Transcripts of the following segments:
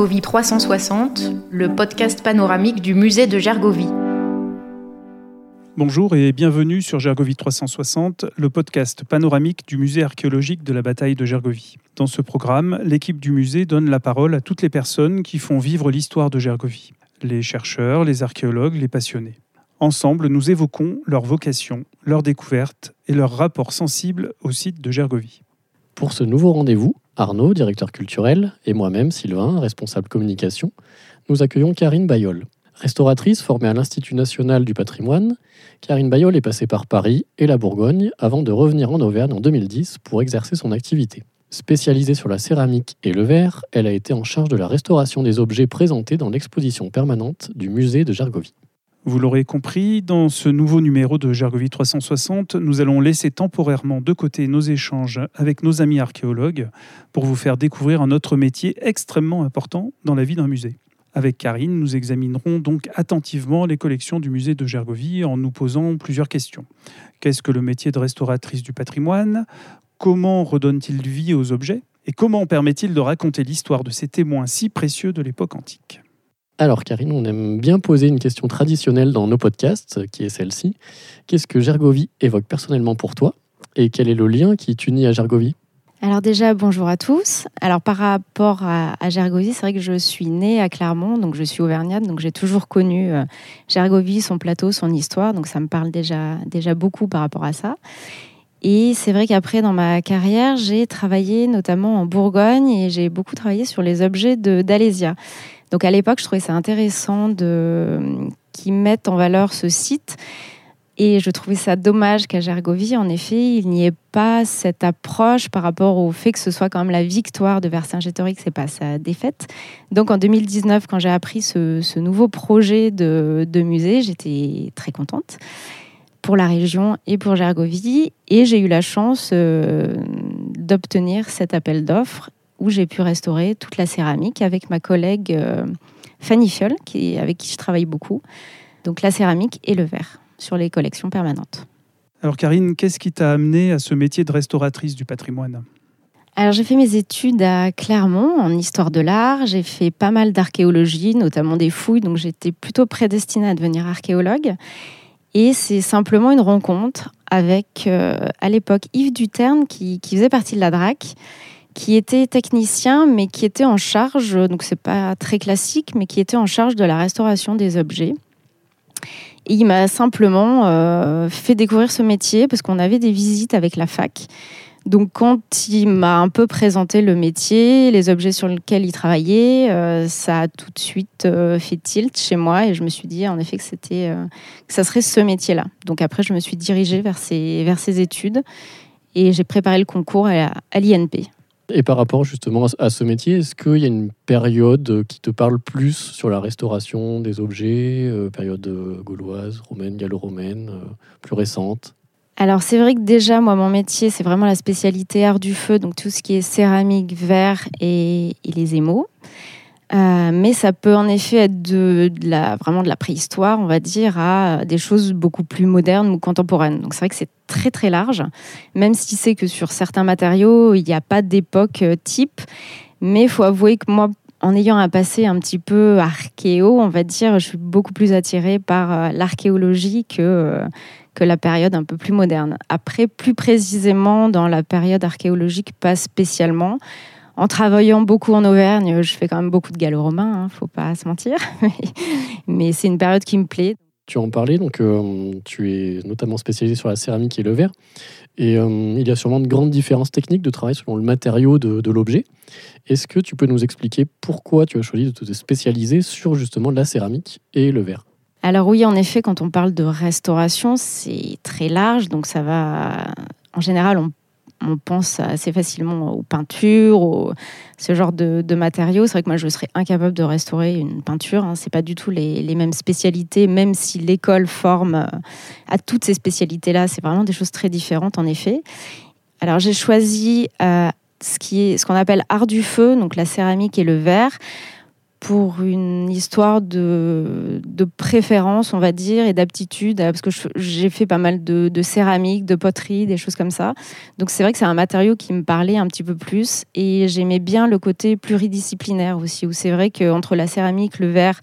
Gergovie 360, le podcast panoramique du musée de Gergovie. Bonjour et bienvenue sur Gergovie 360, le podcast panoramique du musée archéologique de la bataille de Gergovie. Dans ce programme, l'équipe du musée donne la parole à toutes les personnes qui font vivre l'histoire de Gergovie, les chercheurs, les archéologues, les passionnés. Ensemble, nous évoquons leur vocation, leurs découvertes et leur rapport sensible au site de Gergovie. Pour ce nouveau rendez-vous, Arnaud, directeur culturel, et moi-même, Sylvain, responsable communication, nous accueillons Karine Bayol. Restauratrice formée à l'Institut national du patrimoine, Karine Bayol est passée par Paris et la Bourgogne avant de revenir en Auvergne en 2010 pour exercer son activité. Spécialisée sur la céramique et le verre, elle a été en charge de la restauration des objets présentés dans l'exposition permanente du musée de Gergovie. Vous l'aurez compris, dans ce nouveau numéro de Gergovie 360, nous allons laisser temporairement de côté nos échanges avec nos amis archéologues pour vous faire découvrir un autre métier extrêmement important dans la vie d'un musée. Avec Karine, nous examinerons donc attentivement les collections du musée de Gergovie en nous posant plusieurs questions. Qu'est-ce que le métier de restauratrice du patrimoine? Comment redonne-t-il vie aux objets? Et comment permet-il de raconter l'histoire de ces témoins si précieux de l'époque antique? Alors Karine, on aime bien poser une question traditionnelle dans nos podcasts, qui est celle-ci. Qu'est-ce que Gergovie évoque personnellement pour toi Et quel est le lien qui t'unit à Gergovie? Alors déjà, bonjour à tous. Alors par rapport à, Gergovie, c'est vrai que je suis née à Clermont, donc je suis auvergnate, donc j'ai toujours connu euh, Gergovie, son plateau, son histoire, donc ça me parle déjà, déjà beaucoup par rapport à ça. Et c'est vrai qu'après, dans ma carrière, j'ai travaillé notamment en Bourgogne et j'ai beaucoup travaillé sur les objets d'Alésia. Donc à l'époque, je trouvais ça intéressant qu'ils mettent en valeur ce site. Et je trouvais ça dommage qu'à Gergovie, en effet, il n'y ait pas cette approche par rapport au fait que ce soit quand même la victoire de Vercingétorix et pas sa défaite. Donc en 2019, quand j'ai appris ce, nouveau projet de, musée, j'étais très contente pour la région et pour Gergovie. Et j'ai eu la chance euh, d'obtenir cet appel d'offres où j'ai pu restaurer toute la céramique avec ma collègue euh, Fanny Fiol, qui, avec qui je travaille beaucoup. Donc la céramique et le verre sur les collections permanentes. Alors Karine, qu'est-ce qui t'a amené à ce métier de restauratrice du patrimoine? Alors j'ai fait mes études à Clermont en histoire de l'art, j'ai fait pas mal d'archéologie, notamment des fouilles, donc j'étais plutôt prédestinée à devenir archéologue. Et c'est simplement une rencontre avec, euh, à l'époque, Yves Duterne, qui, qui, faisait partie de la DRAC qui était technicien, mais qui était en charge, donc c'est pas très classique, mais qui était en charge de la restauration des objets. Et il m'a simplement euh, fait découvrir ce métier parce qu'on avait des visites avec la fac. Donc quand il m'a un peu présenté le métier, les objets sur lesquels il travaillait, euh, ça a tout de suite euh, fait tilt chez moi et je me suis dit en effet que c'était ça serait ce métier-là. Donc après je me suis dirigée vers ces vers ces études et j'ai préparé le concours à l'INP. Et par rapport justement à ce métier, est-ce qu'il y a une période qui te parle plus sur la restauration des objets, euh, période euh, gauloise, romaine, gallo-romaine, euh, plus récente? Alors c'est vrai que déjà moi mon métier c'est vraiment la spécialité art du feu donc tout ce qui est céramique, verre et, et les émaux. Euh, mais ça peut en effet être vraiment de la préhistoire, on va dire, à des choses beaucoup plus modernes ou contemporaines. Donc c'est vrai que c'est très très large, même si c'est que sur certains matériaux, il n'y a pas d'époque euh, type. Mais il faut avouer que moi, en ayant un passé un petit peu archéo, on va dire, je suis beaucoup plus attirée par euh, l'archéologie que, que la période un peu plus moderne. Après, plus précisément dans la période archéologique, pas spécialement. En travaillant beaucoup en Auvergne, je fais quand même beaucoup de gallo-romain, ne hein, faut pas se mentir. Mais c'est une période qui me plaît. Tu en parlais, donc euh, tu es notamment spécialisé sur la céramique et le verre. Et euh, il y a sûrement de grandes différences techniques de travail selon le matériau de, de l'objet. Est-ce que tu peux nous expliquer pourquoi tu as choisi de te spécialiser sur justement la céramique et le verre? Alors oui, en effet, quand on parle de restauration, c'est très large, donc ça va. En général, on on pense assez facilement aux peintures, aux, ce genre de, matériaux. C'est vrai que moi, je serais incapable de restaurer une peinture. Hein. Ce n'est pas du tout les, mêmes spécialités, même si l'école forme euh, à toutes ces spécialités-là. C'est vraiment des choses très différentes, en effet. Alors, j'ai choisi euh, ce qui est ce qu'on appelle art du feu, donc la céramique et le verre, pour une histoire de, de, préférence, on va dire, et d'aptitude, parce que j'ai fait pas mal de, de, céramique, de poterie, des choses comme ça. Donc c'est vrai que c'est un matériau qui me parlait un petit peu plus, et j'aimais bien le côté pluridisciplinaire aussi, où c'est vrai qu'entre la céramique, le verre,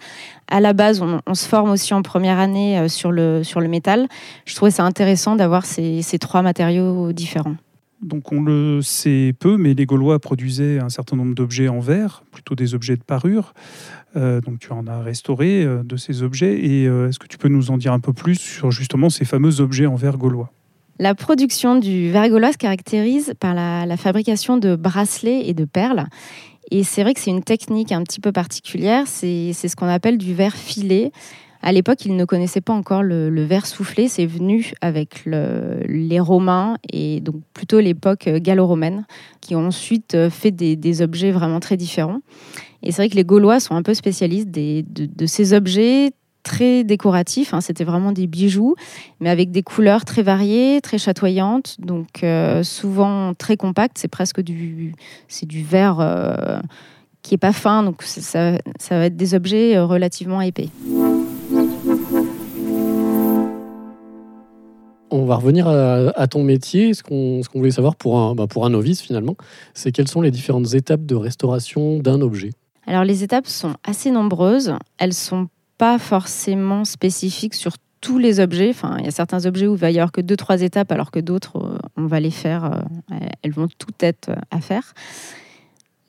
à la base, on, on, se forme aussi en première année euh, sur le, sur le métal. Je trouvais ça intéressant d'avoir ces, ces trois matériaux différents. Donc on le sait peu, mais les Gaulois produisaient un certain nombre d'objets en verre, plutôt des objets de parure. Euh, donc tu en as restauré euh, de ces objets. Et euh, est-ce que tu peux nous en dire un peu plus sur justement ces fameux objets en verre gaulois? La production du verre gaulois se caractérise par la, fabrication de bracelets et de perles. Et c'est vrai que c'est une technique un petit peu particulière. C'est ce qu'on appelle du verre filé. À l'époque, ils ne connaissaient pas encore le, verre soufflé. C'est venu avec les Romains et donc plutôt l'époque gallo-romaine, qui ont ensuite euh, fait des, objets vraiment très différents. Et c'est vrai que les Gaulois sont un peu spécialistes de, ces objets très décoratifs. Hein. C'était vraiment des bijoux, mais avec des couleurs très variées, très chatoyantes, donc euh, souvent très compactes. C'est presque du, du verre euh, qui est pas fin, donc ça va être des objets relativement épais. On va revenir à, ton métier. Ce qu'on voulait savoir pour un, bah, pour un novice finalement, c'est quelles sont les différentes étapes de restauration d'un objet Alors les étapes sont assez nombreuses. Elles sont pas forcément spécifiques sur tous les objets. Enfin, il y a certains objets où il va y avoir que deux, trois étapes, alors que d'autres, euh, on va les faire. Euh, elles vont toutes être à faire.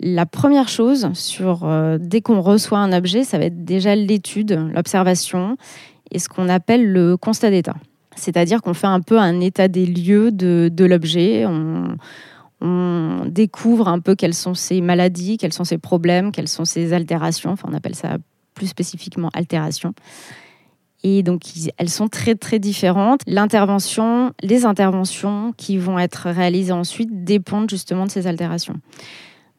La première chose, sur, euh, dès qu'on reçoit un objet, ça va être déjà l'étude, l'observation et ce qu'on appelle le constat d'état. C'est-à-dire qu'on fait un peu un état des lieux de, l'objet. On, découvre un peu quelles sont ses maladies, quels sont ses problèmes, quelles sont ses altérations. Enfin, on appelle ça plus spécifiquement altérations. Et donc, elles sont très, très différentes. L'intervention, les interventions qui vont être réalisées ensuite dépendent justement de ces altérations.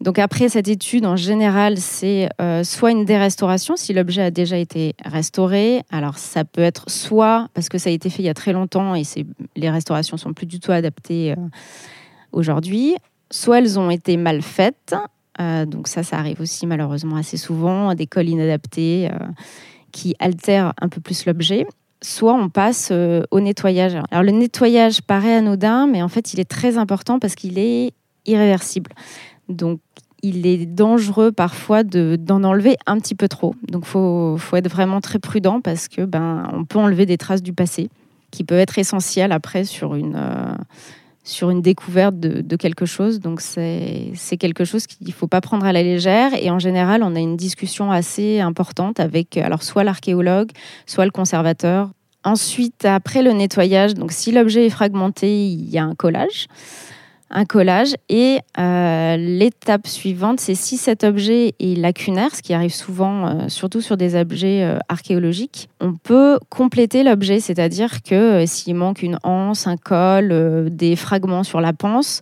Donc après cette étude, en général, c'est euh, soit une dérestauration si l'objet a déjà été restauré. Alors ça peut être soit parce que ça a été fait il y a très longtemps et les restaurations sont plus du tout adaptées euh, aujourd'hui, soit elles ont été mal faites. Euh, donc ça, ça arrive aussi malheureusement assez souvent, des cols inadaptés qui altèrent un peu plus l'objet soit on passe au nettoyage. Alors le nettoyage paraît anodin, mais en fait il est très important parce qu'il est irréversible. Donc il est dangereux parfois d'en enlever un petit peu trop. Donc il faut, être vraiment très prudent parce que ben on peut enlever des traces du passé qui peuvent être essentielles après sur une, euh, sur une découverte de, quelque chose. Donc c'est quelque chose qu'il ne faut pas prendre à la légère. Et en général, on a une discussion assez importante avec alors soit l'archéologue, soit le conservateur. Ensuite, après le nettoyage, donc si l'objet est fragmenté, il y a un collage un collage. Et euh, l'étape suivante, c'est si cet objet est lacunaire, ce qui arrive souvent, euh, surtout sur des objets euh, archéologiques, on peut compléter l'objet, c'est-à-dire que s'il manque une anse, un col, des fragments sur la panse,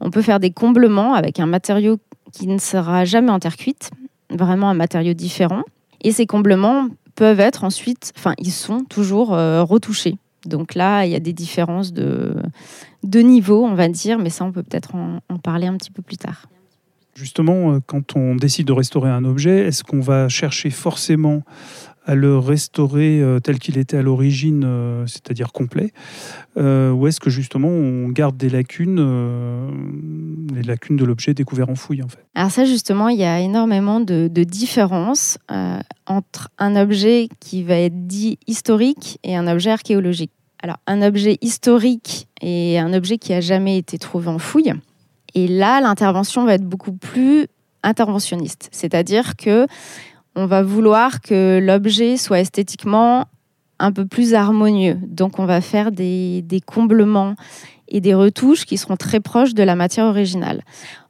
on peut faire des comblements avec un matériau qui ne sera jamais en terre cuite, vraiment un matériau différent. Et ces comblements peuvent être ensuite, enfin, ils sont toujours retouchés. Donc là, il y a des différences de, de niveau, on va dire, mais ça, on peut peut-être en, parler un petit peu plus tard. Justement, euh, quand on décide de restaurer un objet, est-ce qu'on va chercher forcément à le restaurer euh, tel qu'il était à l'origine, euh, c'est-à-dire complet, ou est-ce que justement on garde des lacunes, les lacunes de l'objet découvert en fouille en fait? Alors ça justement, il y a énormément de, de différences entre un objet qui va être dit historique et un objet archéologique. Alors, un objet historique et un objet qui a jamais été trouvé en fouille. Et là, l'intervention va être beaucoup plus interventionniste, c'est-à-dire que on va vouloir que l'objet soit esthétiquement un peu plus harmonieux. Donc, on va faire des, des comblements et des retouches qui seront très proches de la matière originale.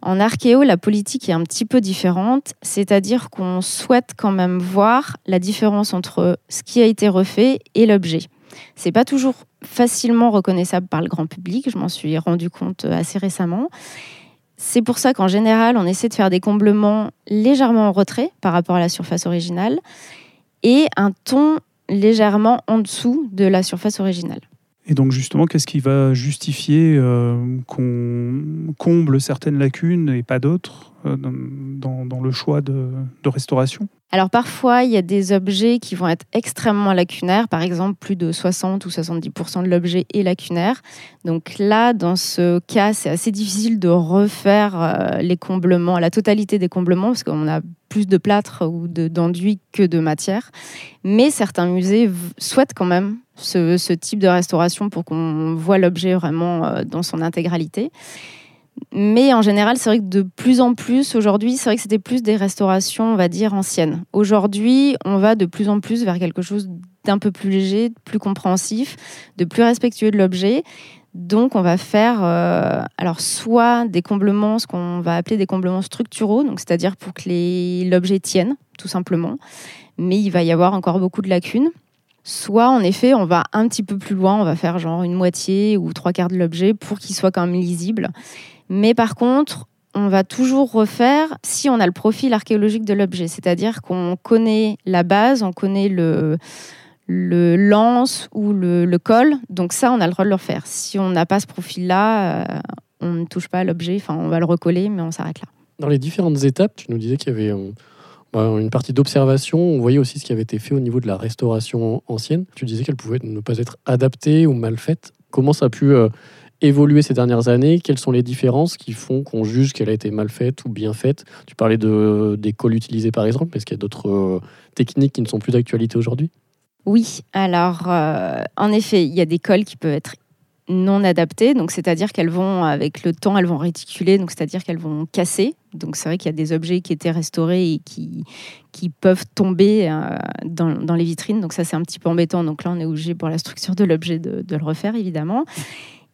En archéo, la politique est un petit peu différente, c'est-à-dire qu'on souhaite quand même voir la différence entre ce qui a été refait et l'objet. C'est pas toujours facilement reconnaissable par le grand public, je m'en suis rendu compte assez récemment. C'est pour ça qu'en général, on essaie de faire des comblements légèrement en retrait par rapport à la surface originale et un ton légèrement en dessous de la surface originale. Et donc justement, qu'est-ce qui va justifier euh, qu'on comble certaines lacunes et pas d'autres euh, dans, le choix de, de restauration? Alors parfois, il y a des objets qui vont être extrêmement lacunaires, par exemple plus de 60 ou 70% de l'objet est lacunaire. Donc là, dans ce cas, c'est assez difficile de refaire euh, les comblements, la totalité des comblements, parce qu'on a plus de plâtre ou d'enduit que de matière. Mais certains musées souhaitent quand même ce, ce type de restauration pour qu'on voit l'objet vraiment euh, dans son intégralité. Mais en général, c'est vrai que de plus en plus, aujourd'hui, c'est vrai que c'était plus des restaurations, on va dire, anciennes. Aujourd'hui, on va de plus en plus vers quelque chose d'un peu plus léger, de plus compréhensif, de plus respectueux de l'objet. Donc, on va faire euh, alors soit des comblements, ce qu'on va appeler des comblements structuraux, donc c'est-à-dire pour que l'objet tienne, tout simplement. Mais il va y avoir encore beaucoup de lacunes. Soit, en effet, on va un petit peu plus loin, on va faire genre une moitié ou trois quarts de l'objet pour qu'il soit quand même lisible. Mais par contre, on va toujours refaire si on a le profil archéologique de l'objet, c'est-à-dire qu'on connaît la base, on connaît le, le lance ou le, col. Donc ça, on a le droit de le refaire. Si on n'a pas ce profil-là, euh, on ne touche pas à l'objet. Enfin, on va le recoller, mais on s'arrête là. Dans les différentes étapes, tu nous disais qu'il y avait euh, bah, une partie d'observation. On voyait aussi ce qui avait été fait au niveau de la restauration ancienne. Tu disais qu'elle pouvait ne pas être adaptée ou mal faite. Comment ça a pu euh, évolué ces dernières années? Quelles sont les différences qui font qu'on juge qu'elle a été mal faite ou bien faite? Tu parlais de, des cols utilisés par exemple. Est-ce qu'il y a d'autres euh, techniques qui ne sont plus d'actualité aujourd'hui? Oui, alors euh, en effet, il y a des cols qui peuvent être non adaptés, donc c'est-à-dire qu'elles vont, avec le temps, elles vont réticuler, donc c'est-à-dire qu'elles vont casser. Donc c'est vrai qu'il y a des objets qui étaient restaurés et qui, peuvent tomber euh, dans, les vitrines, donc ça c'est un petit peu embêtant. Donc là, on est obligé pour la structure de l'objet de, le refaire, évidemment.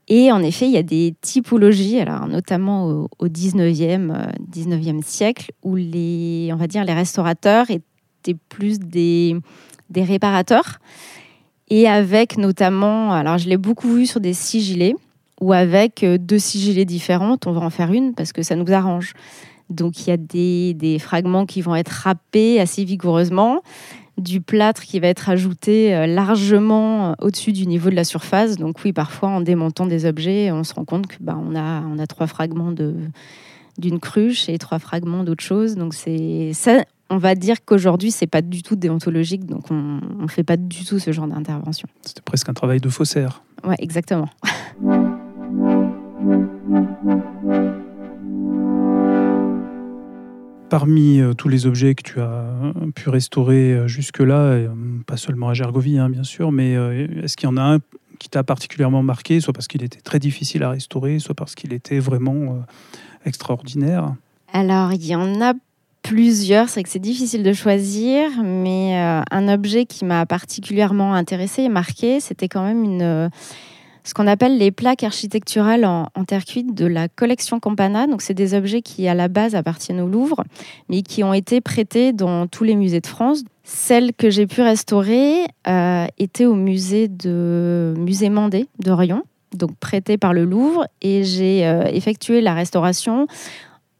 Et en effet, il y a des typologies, alors notamment au, 19e, 19e euh, siècle, où les, on va dire, les restaurateurs étaient plus des, des réparateurs. Et avec notamment, alors je l'ai beaucoup vu sur des sigillés, ou avec euh, deux sigillés différentes, on va en faire une parce que ça nous arrange. Donc il y a des, des fragments qui vont être râpés assez vigoureusement du plâtre qui va être ajouté euh, largement euh, au-dessus du niveau de la surface. Donc oui, parfois en démontant des objets, on se rend compte que bah, on, a, on a trois fragments d'une cruche et trois fragments d'autre chose. Donc c'est ça, on va dire qu'aujourd'hui c'est pas du tout déontologique, donc on ne fait pas du tout ce genre d'intervention. C'était presque un travail de faussaire. Ouais, exactement. Parmi euh, tous les objets que tu as euh, pu restaurer euh, jusque-là, pas seulement à Gergovie hein, bien sûr, mais est-ce qu'il y en a un qui t'a particulièrement marqué, soit parce qu'il était très difficile à restaurer, soit parce qu'il était vraiment extraordinaire? Alors, il y en a plusieurs, c'est que c'est difficile de choisir, mais un objet qui m'a particulièrement intéressé et marqué, c'était quand même une ce qu'on appelle les plaques architecturales en, terre cuite de la collection Campana. Donc, c'est des objets qui, à la base, appartiennent au Louvre, mais qui ont été prêtés dans tous les musées de France. Celle que j'ai pu restaurer euh, était au musée de musée Mandé d'Orion, donc prêtée par le Louvre, et j'ai euh, effectué la restauration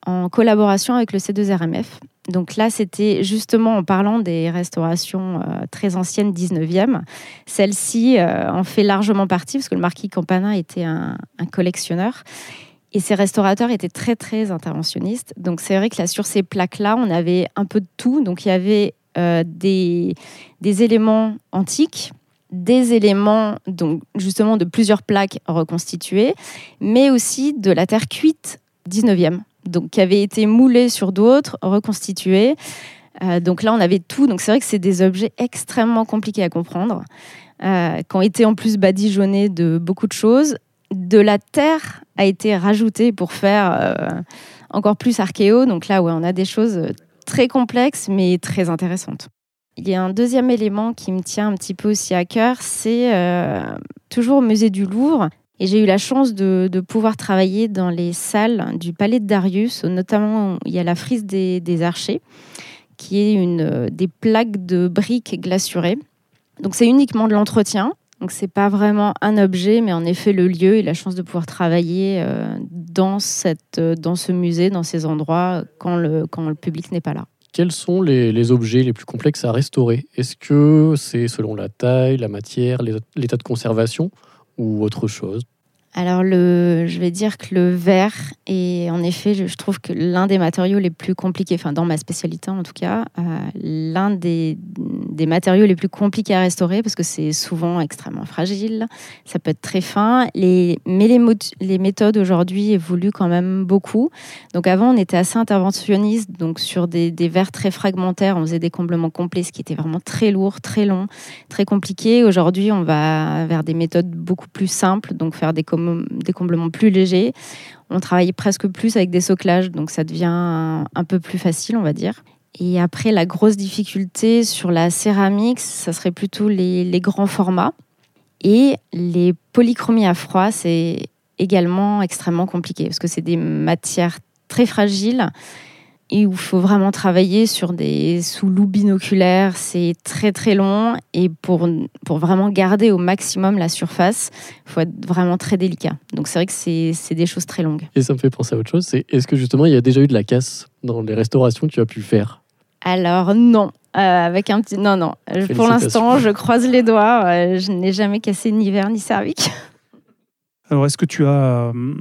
en collaboration avec le C2RMF. Donc là, c'était justement en parlant des restaurations euh, très anciennes 19e. Celle-ci euh, en fait largement partie parce que le marquis Campana était un, collectionneur. Et ces restaurateurs étaient très, très interventionnistes. Donc c'est vrai que là, sur ces plaques-là, on avait un peu de tout. Donc il y avait euh, des, éléments antiques, des éléments donc justement de plusieurs plaques reconstituées, mais aussi de la terre cuite 19e donc qui avaient été moulés sur d'autres, reconstitués. Euh, donc là, on avait tout. Donc c'est vrai que c'est des objets extrêmement compliqués à comprendre, euh, qui ont été en plus badigeonnés de beaucoup de choses. De la terre a été rajoutée pour faire euh, encore plus archéo. Donc là, ouais, on a des choses très complexes, mais très intéressantes. Il y a un deuxième élément qui me tient un petit peu aussi à cœur, c'est toujours au musée du Louvre. Et j'ai eu la chance de, pouvoir travailler dans les salles du Palais de Darius, notamment il y a la frise des, archers, qui est une, euh, des plaques de briques glaçurées. Donc c'est uniquement de l'entretien. Donc c'est pas vraiment un objet, mais en effet le lieu et la chance de pouvoir travailler euh, dans, cette, euh, dans ce musée, dans ces endroits, quand le, quand le public n'est pas là. Quels sont les, les, objets les plus complexes à restaurer? Est-ce que c'est selon la taille, la matière, l'état de conservation? Ou autre chose alors, le, je vais dire que le verre est, en effet, je, trouve que l'un des matériaux les plus compliqués, enfin dans ma spécialité en tout cas, euh, l'un des, matériaux les plus compliqués à restaurer parce que c'est souvent extrêmement fragile, ça peut être très fin. Mais les, méthodes aujourd'hui évoluent quand même beaucoup. Donc avant, on était assez interventionniste, donc sur des, des verres très fragmentaires, on faisait des comblements complets, ce qui était vraiment très lourd, très long, très compliqué. Aujourd'hui, on va vers des méthodes beaucoup plus simples, donc faire des des comblements plus légers. On travaille presque plus avec des soclages, donc ça devient un, peu plus facile, on va dire. Et après, la grosse difficulté sur la céramique, ça serait plutôt les, les grands formats. Et les polychromies à froid, c'est également extrêmement compliqué parce que c'est des matières très fragiles et où il faut vraiment travailler sur des sous loups binoculaires. C'est très très long et pour, pour vraiment garder au maximum la surface, il faut être vraiment très délicat. Donc c'est vrai que c'est des choses très longues. Et ça me fait penser à autre chose, c'est est-ce que justement il y a déjà eu de la casse dans les restaurations que tu as pu faire? Alors non. Euh, avec un petit non non pour l'instant je croise les doigts euh, je n'ai jamais cassé ni verre ni cervique Alors, est-ce que tu as euh,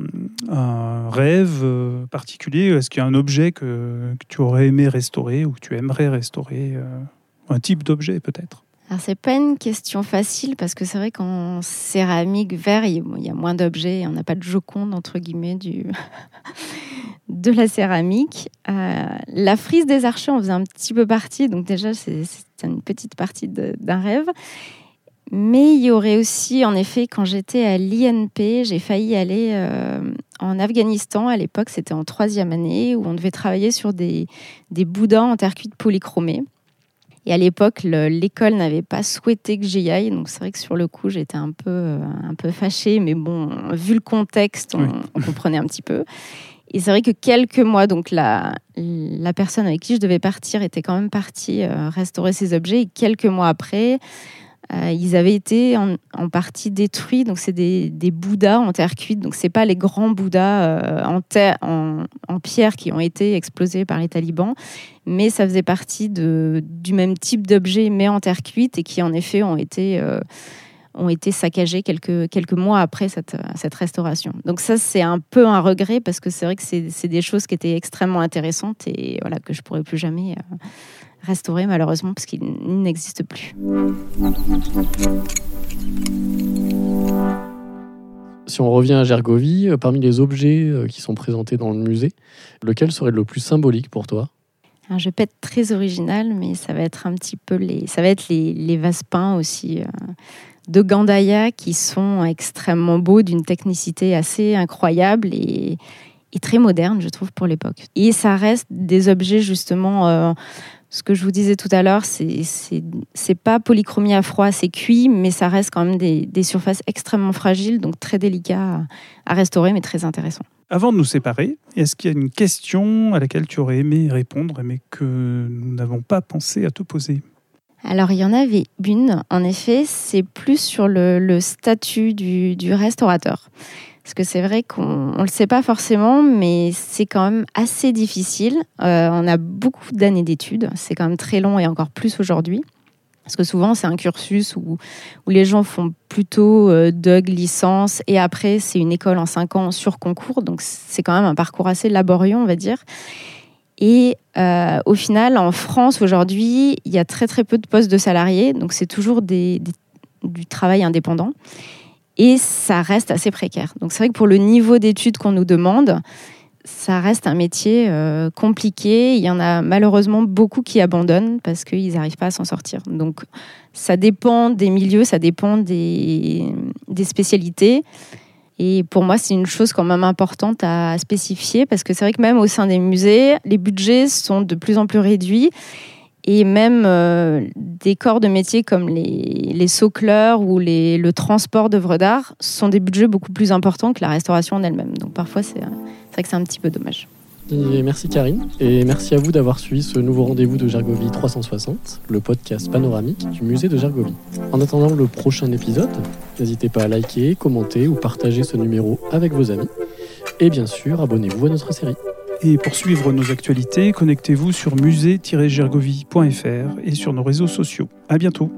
un rêve euh, particulier? Est-ce qu'il y a un objet que, tu aurais aimé restaurer ou que tu aimerais restaurer euh, Un type d'objet peut-être? Alors c'est pas une question facile parce que c'est vrai qu'en céramique, verre, il y a moins d'objets, on n'a pas de joconde entre guillemets du de la céramique. la frise des archers en faisait un petit peu partie, donc déjà c'est une petite partie d'un rêve. Mais il y aurait aussi, en effet, quand j'étais à l'INP, j'ai failli aller euh, en Afghanistan. À l'époque, c'était en troisième année, où on devait travailler sur des, des boudins en terre cuite polychromée. Et à l'époque, l'école n'avait pas souhaité que j'y aille. Donc c'est vrai que sur le coup, j'étais un peu, euh, un peu fâchée. Mais bon, vu le contexte, on, comprenait un petit peu. Et c'est vrai que quelques mois, donc la, la personne avec qui je devais partir était quand même partie euh, restaurer ses objets. Et quelques mois après, euh, ils avaient été en, partie détruits. Donc, c'est des, Bouddhas en terre cuite. Donc, c'est pas les grands Bouddhas euh, en, pierre qui ont été explosés par les talibans, mais ça faisait partie du même type d'objets, mais en terre cuite, et qui, en effet, ont été, euh, ont été saccagés quelques, quelques mois après cette, cette restauration. Donc, ça, c'est un peu un regret, parce que c'est vrai que c'est des choses qui étaient extrêmement intéressantes et voilà, que je pourrais plus jamais restauré malheureusement parce qu'il n'existe plus. Si on revient à Gergovie, euh, parmi les objets euh, qui sont présentés dans le musée, lequel serait le plus symbolique pour toi? Je ne vais pas être très original, mais ça va être un petit peu les, ça va être les, les vases peints aussi euh, de Gandaya qui sont extrêmement beaux, d'une technicité assez incroyable et, et, très moderne, je trouve, pour l'époque. Et ça reste des objets justement ce que je vous disais tout à l'heure, c'est c'est pas polychromie à froid, c'est cuit, mais ça reste quand même des, des surfaces extrêmement fragiles, donc très délicat à, restaurer, mais très intéressant. Avant de nous séparer, est-ce qu'il y a une question à laquelle tu aurais aimé répondre, mais que nous n'avons pas pensé à te poser? Alors, il y en avait une, en effet, c'est plus sur le, le statut du, du restaurateur. Parce que c'est vrai qu'on ne le sait pas forcément, mais c'est quand même assez difficile. Euh, on a beaucoup d'années d'études, c'est quand même très long et encore plus aujourd'hui. Parce que souvent, c'est un cursus où, les gens font plutôt euh, licence, et après, c'est une école en cinq ans sur concours. Donc, c'est quand même un parcours assez laborieux, on va dire. Et euh, au final, en France, aujourd'hui, il y a très, très peu de postes de salariés. Donc, c'est toujours du travail indépendant et ça reste assez précaire. Donc c'est vrai que pour le niveau d'études qu'on nous demande, ça reste un métier euh, compliqué. Il y en a malheureusement beaucoup qui abandonnent parce qu'ils n'arrivent pas à s'en sortir. Donc ça dépend des milieux, ça dépend des, des spécialités. Et pour moi, c'est une chose quand même importante à spécifier parce que c'est vrai que même au sein des musées, les budgets sont de plus en plus réduits et même euh, des corps de métier comme les, les socleurs ou le transport d'œuvres d'art sont des budgets beaucoup plus importants que la restauration en elle-même. Donc parfois, c'est vrai que c'est un petit peu dommage. merci Karine, et merci à vous d'avoir suivi ce nouveau rendez-vous de Gergovie 360, le podcast panoramique du musée de Gergovie. En attendant le prochain épisode, n'hésitez pas à liker, commenter ou partager ce numéro avec vos amis. Et bien sûr, abonnez-vous à notre série. Et pour suivre nos actualités, connectez-vous sur musée-gergovie.fr et sur nos réseaux sociaux. À bientôt.